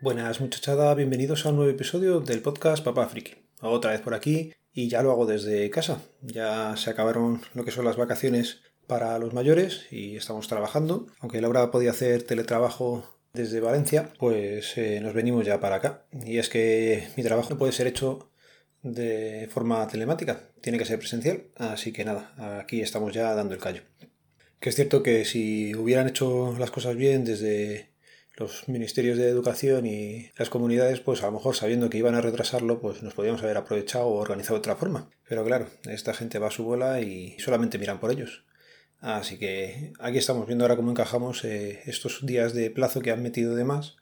Buenas muchachada, bienvenidos a un nuevo episodio del podcast Papá Friki. Otra vez por aquí y ya lo hago desde casa. Ya se acabaron lo que son las vacaciones para los mayores y estamos trabajando. Aunque Laura podía hacer teletrabajo desde Valencia, pues eh, nos venimos ya para acá. Y es que mi trabajo no puede ser hecho de forma telemática, tiene que ser presencial. Así que nada, aquí estamos ya dando el callo. Que es cierto que si hubieran hecho las cosas bien desde los ministerios de educación y las comunidades, pues a lo mejor sabiendo que iban a retrasarlo, pues nos podíamos haber aprovechado o organizado de otra forma. Pero claro, esta gente va a su bola y solamente miran por ellos. Así que aquí estamos viendo ahora cómo encajamos eh, estos días de plazo que han metido de más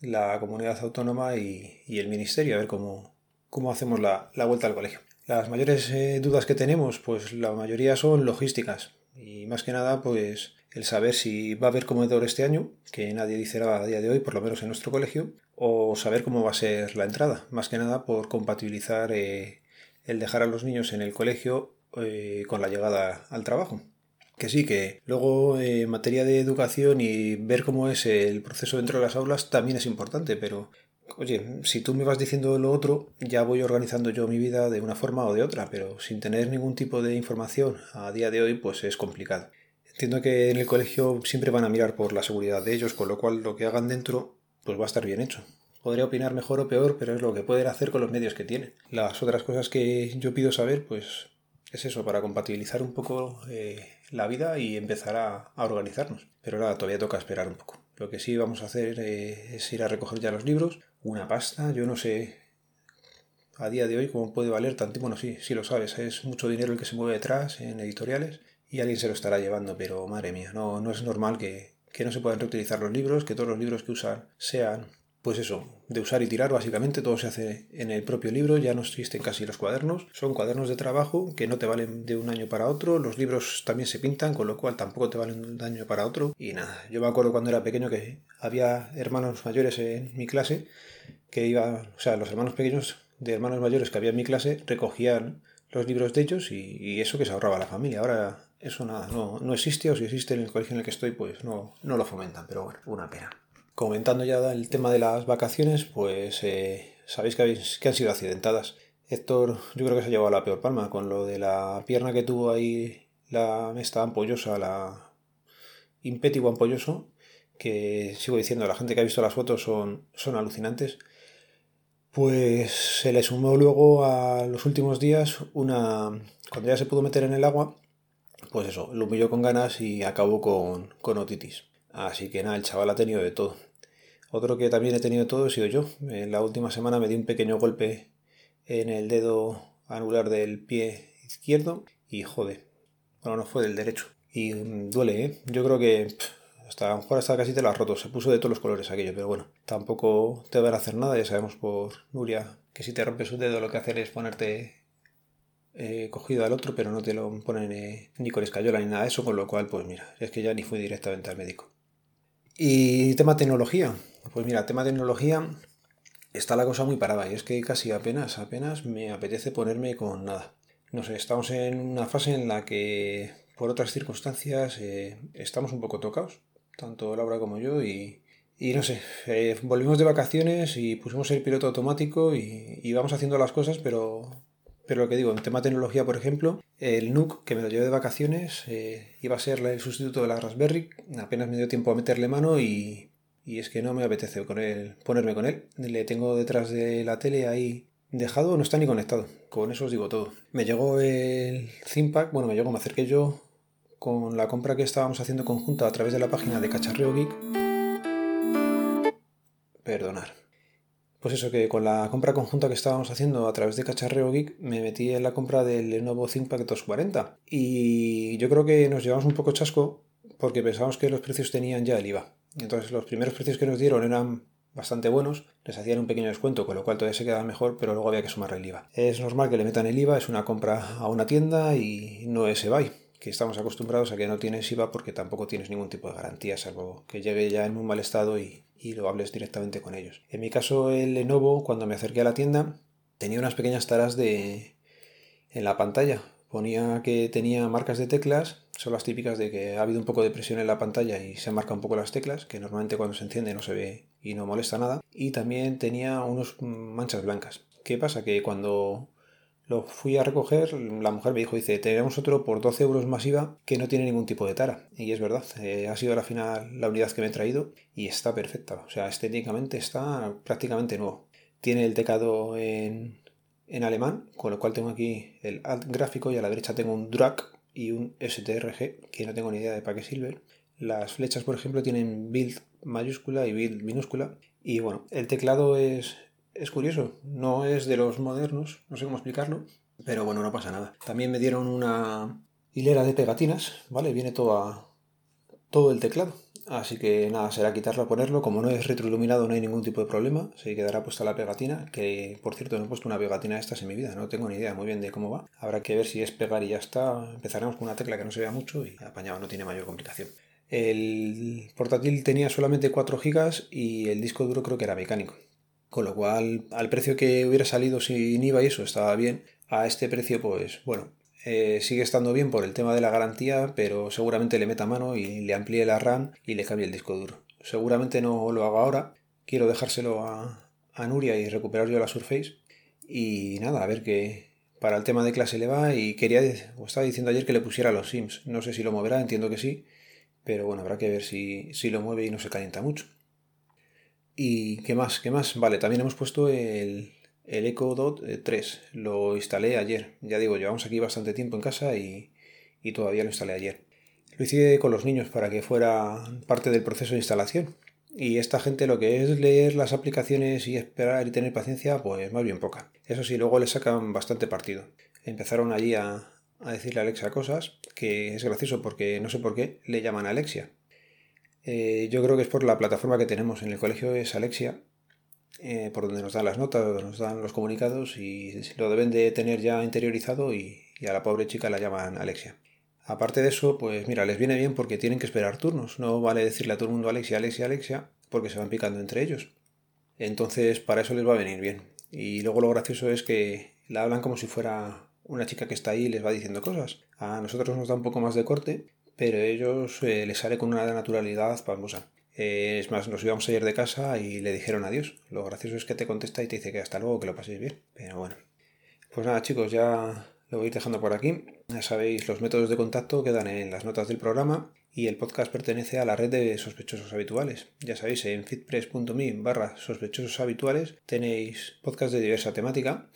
la comunidad autónoma y, el ministerio, a ver cómo, cómo hacemos la, vuelta al colegio. Las mayores eh, dudas que tenemos, pues la mayoría son logísticas y más que nada, pues el saber si va a haber comedor este año, que nadie dice nada a día de hoy, por lo menos en nuestro colegio, o saber cómo va a ser la entrada, más que nada por compatibilizar eh, el dejar a los niños en el colegio con la llegada al trabajo. Que sí, que luego eh, en materia de educación y ver cómo es el proceso dentro de las aulas también es importante, pero oye, si tú me vas diciendo lo otro, ya voy organizando yo mi vida de una forma o de otra, pero sin tener ningún tipo de información a día de hoy, pues es complicado. Entiendo que en el colegio siempre van a mirar por la seguridad de ellos, con lo cual lo que hagan dentro, pues va a estar bien hecho. Podría opinar mejor o peor, pero es lo que pueden hacer con los medios que tienen. Las otras cosas que yo pido saber, pues es eso, para compatibilizar un poco eh, la vida y empezar a, organizarnos. Pero ahora todavía toca esperar un poco. Lo que sí vamos a hacer eh, es ir a recoger ya los libros. Una pasta, yo no sé a día de hoy cómo puede valer tanto. Bueno, sí, sí lo sabes, es mucho dinero el que se mueve detrás en editoriales y alguien se lo estará llevando, pero madre mía, no, no es normal que, que no se puedan reutilizar los libros, que todos los libros que usan sean pues eso, de usar y tirar básicamente, todo se hace en el propio libro, ya no existen casi los cuadernos, son cuadernos de trabajo que no te valen de un año para otro, los libros también se pintan, con lo cual tampoco te valen de un año para otro, y nada, yo me acuerdo cuando era pequeño que había hermanos mayores en mi clase, que iba, o sea, los hermanos pequeños de hermanos mayores que había en mi clase recogían los libros de ellos y, eso que se ahorraba la familia, ahora eso nada, no, no existe, o si existe en el colegio en el que estoy, pues no, no lo fomentan, pero bueno, una pena comentando ya el tema de las vacaciones, pues eh, sabéis que, han sido accidentadas. Héctor, yo creo que se ha llevado la peor palma con lo de la pierna que tuvo ahí, la esta ampollosa, la impétigo ampolloso, que sigo diciendo, la gente que ha visto las fotos son, son alucinantes. Pues se le sumó luego a los últimos días una. Cuando ya se pudo meter en el agua, pues eso, lo humilló con ganas y acabó con, con otitis. Así que nada, el chaval ha tenido de todo. Otro que también he tenido todo he sido yo. En la última semana me di un pequeño golpe en el dedo anular del pie izquierdo y jode. Bueno, no fue del derecho. Y mm, duele, ¿eh? Yo creo que hasta a lo mejor hasta casi te lo has roto. Se puso de todos los colores aquello, pero bueno, tampoco te van a hacer nada. Ya sabemos por Nuria que si te rompes un dedo lo que hacer es ponerte eh, cogido al otro, pero no te lo ponen eh, ni con escayola ni nada de eso, con lo cual, pues mira, es que ya ni fui directamente al médico. Y tema tecnología. Pues mira, tema tecnología está la cosa muy parada y es que casi apenas, apenas me apetece ponerme con nada. No sé, estamos en una fase en la que por otras circunstancias eh, estamos un poco tocados, tanto Laura como yo, y, y no sé, eh, volvimos de vacaciones y pusimos el piloto automático y, y vamos haciendo las cosas, pero pero lo que digo, en tema de tecnología, por ejemplo, el NUC, que me lo llevé de vacaciones, eh, iba a ser el sustituto de la Raspberry. Apenas me dio tiempo a meterle mano y, es que no me apetece con él, ponerme con él. Le tengo detrás de la tele ahí dejado, no está ni conectado. Con eso os digo todo. Me llegó el ThinkPad, bueno, me llegó, me acerqué yo con la compra que estábamos haciendo conjunta a través de la página de Cacharreo Geek. Perdonar. Pues eso, que con la compra conjunta que estábamos haciendo a través de Cacharreo Geek, me metí en la compra del Lenovo ThinkPad 240. Y yo creo que nos llevamos un poco chasco porque pensábamos que los precios tenían ya el IVA. Entonces los primeros precios que nos dieron eran bastante buenos, les hacían un pequeño descuento, con lo cual todavía se quedaba mejor, pero luego había que sumar el IVA. Es normal que le metan el IVA, es una compra a una tienda y no es eBay, que estamos acostumbrados a que no tienes IVA porque tampoco tienes ningún tipo de garantía, salvo que llegue ya en un mal estado y, y lo hables directamente con ellos. En mi caso, el Lenovo, cuando me acerqué a la tienda, tenía unas pequeñas taras de en la pantalla. Ponía que tenía marcas de teclas, son las típicas de que ha habido un poco de presión en la pantalla y se marca un poco las teclas, que normalmente cuando se enciende no se ve y no molesta nada. Y también tenía unos manchas blancas. ¿Qué pasa? Que cuando lo fui a recoger, la mujer me dijo, dice, tenemos otro por 12 euros masiva que no tiene ningún tipo de tara. Y es verdad, eh, ha sido la final la unidad que me he traído y está perfecta. O sea, estéticamente está prácticamente nuevo. Tiene el teclado en, en alemán, con lo cual tengo aquí el gráfico y a la derecha tengo un drag y un STRG, que no tengo ni idea de para qué sirve. Las flechas, por ejemplo, tienen build mayúscula y build minúscula. Y bueno, el teclado es, es curioso, no es de los modernos, no sé cómo explicarlo, pero bueno, no pasa nada. También me dieron una hilera de pegatinas, ¿vale? Viene todo, todo el teclado. Así que nada, será quitarlo, ponerlo. Como no es retroiluminado, no hay ningún tipo de problema. Se quedará puesta la pegatina. Que por cierto, no he puesto una pegatina de estas en mi vida. No tengo ni idea muy bien de cómo va. Habrá que ver si es pegar y ya está. Empezaremos con una tecla que no se vea mucho y apañado, no tiene mayor complicación. El portátil tenía solamente 4 GB y el disco duro creo que era mecánico. Con lo cual, al precio que hubiera salido sin IVA y eso estaba bien. A este precio, pues bueno, eh, sigue estando bien por el tema de la garantía, pero seguramente le meta mano y le amplíe la RAM y le cambie el disco duro. Seguramente no lo haga ahora. Quiero dejárselo a, Nuria y recuperar yo la Surface. Y nada, a ver qué para el tema de clase le va. Y quería, o estaba diciendo ayer que le pusiera los Sims. No sé si lo moverá, entiendo que sí. Pero bueno, habrá que ver si, si lo mueve y no se calienta mucho. ¿Y qué más? ¿Qué más? Vale, también hemos puesto el, el Echo Dot 3 eh, lo instalé ayer. Ya digo, llevamos aquí bastante tiempo en casa y, todavía lo instalé ayer. Lo hice con los niños para que fuera parte del proceso de instalación. Y esta gente lo que es leer las aplicaciones y esperar y tener paciencia, pues más bien poca. Eso sí, luego le sacan bastante partido. Empezaron allí a, decirle a Alexa cosas, que es gracioso porque no sé por qué le llaman Alexia. Eh, yo creo que es por la plataforma que tenemos en el colegio, es Alexia, eh, por donde nos dan las notas, donde nos dan los comunicados y lo deben de tener ya interiorizado y, a la pobre chica la llaman Alexia. Aparte de eso, pues mira, les viene bien porque tienen que esperar turnos. No vale decirle a todo el mundo Alexia, Alexia, Alexia, porque se van picando entre ellos. Entonces, para eso les va a venir bien. Y luego lo gracioso es que la hablan como si fuera una chica que está ahí y les va diciendo cosas. A nosotros nos da un poco más de corte, pero ellos eh, les sale con una naturalidad pasmosa. Eh, es más, nos íbamos a ir de casa y le dijeron adiós. Lo gracioso es que te contesta y te dice que hasta luego, que lo paséis bien. Pero bueno. Pues nada, chicos, ya lo voy dejando por aquí. Ya sabéis, los métodos de contacto quedan en las notas del programa y el podcast pertenece a la red de sospechosos habituales. Ya sabéis, en fitpress.me barra sospechosos habituales tenéis podcast de diversa temática.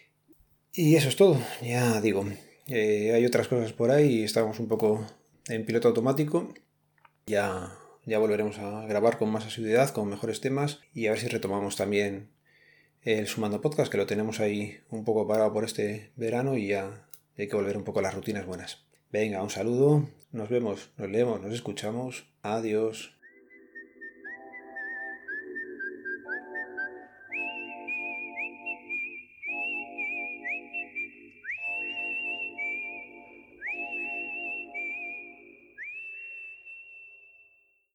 Y eso es todo, ya digo. Eh, hay otras cosas por ahí y estamos un poco en piloto automático. Ya ya volveremos a grabar con más asiduidad, con mejores temas y a ver si retomamos también el Sumando Podcast, que lo tenemos ahí un poco parado por este verano y ya hay que volver un poco a las rutinas buenas. Venga, un saludo, nos vemos, nos leemos, nos escuchamos. Adiós.